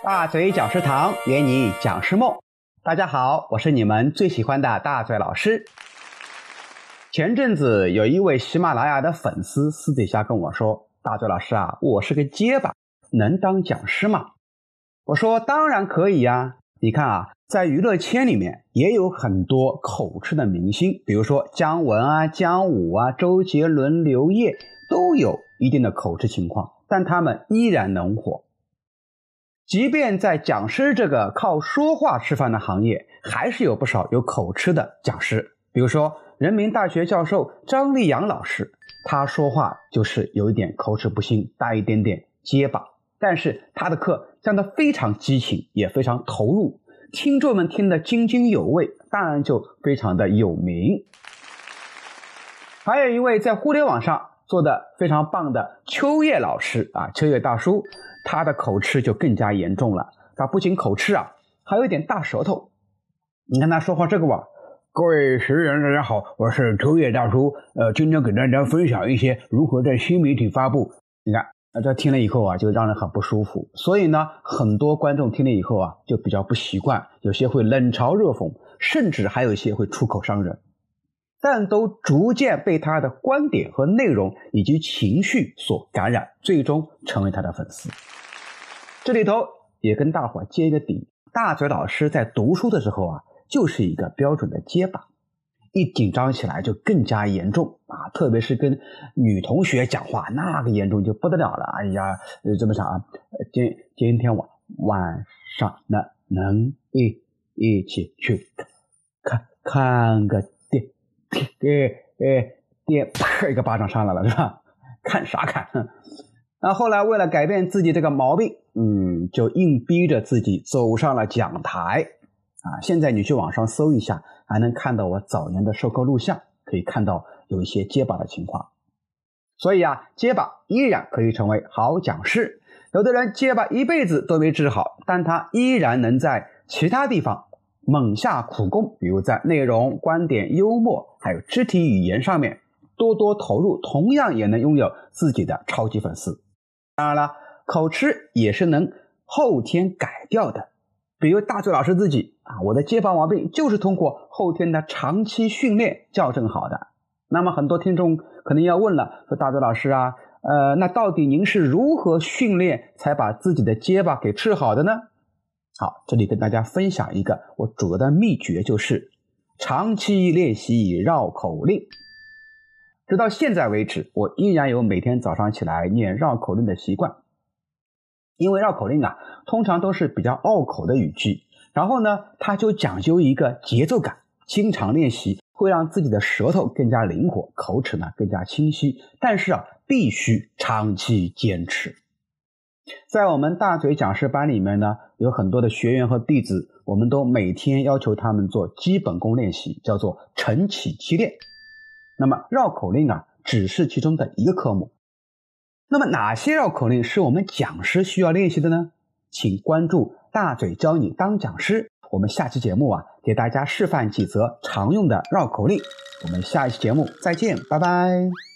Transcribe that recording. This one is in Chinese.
大嘴讲师堂圆你讲师梦，大家好，我是你们最喜欢的大嘴老师。前阵子有一位喜马拉雅的粉丝私底下跟我说：“大嘴老师啊，我是个结巴，能当讲师吗？”我说：“当然可以呀。你看啊，在娱乐圈里面也有很多口吃的明星，比如说姜文啊、姜武啊、周杰伦、刘烨，都有一定的口吃情况，但他们依然能火。”即便在讲师这个靠说话吃饭的行业，还是有不少有口吃的讲师。比如说，人民大学教授张立阳老师，他说话就是有一点口齿不清，带一点点结巴。但是他的课讲得非常激情，也非常投入，听众们听得津津有味，当然就非常的有名。还有一位在互联网上做的非常棒的秋叶老师啊，秋叶大叔。他的口吃就更加严重了，他不仅口吃啊，还有一点大舌头。你看他说话这个吧，各位学员大家好，我是秋叶大叔，呃，今天给大家分享一些如何在新媒体发布。你看，这听了以后啊，就让人很不舒服。所以呢，很多观众听了以后啊，就比较不习惯，有些会冷嘲热讽，甚至还有一些会出口伤人，但都逐渐被他的观点和内容以及情绪所感染，最终成为他的粉丝。这里头也跟大伙接一个底，大嘴老师在读书的时候啊，就是一个标准的结巴，一紧张起来就更加严重啊，特别是跟女同学讲话，那个严重就不得了了。哎呀，这么想啊，今今天晚晚上能能一一起去看看个电电诶电，啪一个巴掌上来了是吧？看啥看？那后来为了改变自己这个毛病，嗯，就硬逼着自己走上了讲台，啊，现在你去网上搜一下，还能看到我早年的授课录像，可以看到有一些结巴的情况。所以啊，结巴依然可以成为好讲师。有的人结巴一辈子都没治好，但他依然能在其他地方猛下苦功，比如在内容、观点、幽默，还有肢体语言上面多多投入，同样也能拥有自己的超级粉丝。当然了，口吃也是能后天改掉的。比如大嘴老师自己啊，我的结巴毛病就是通过后天的长期训练校正好的。那么很多听众可能要问了，说大嘴老师啊，呃，那到底您是如何训练才把自己的结巴给治好的呢？好，这里跟大家分享一个我主要的秘诀，就是长期练习绕口令。直到现在为止，我依然有每天早上起来念绕口令的习惯。因为绕口令啊，通常都是比较拗口的语句，然后呢，它就讲究一个节奏感。经常练习会让自己的舌头更加灵活，口齿呢更加清晰。但是啊，必须长期坚持。在我们大嘴讲师班里面呢，有很多的学员和弟子，我们都每天要求他们做基本功练习，叫做晨起七练。那么绕口令啊，只是其中的一个科目。那么哪些绕口令是我们讲师需要练习的呢？请关注大嘴教你当讲师。我们下期节目啊，给大家示范几则常用的绕口令。我们下一期节目再见，拜拜。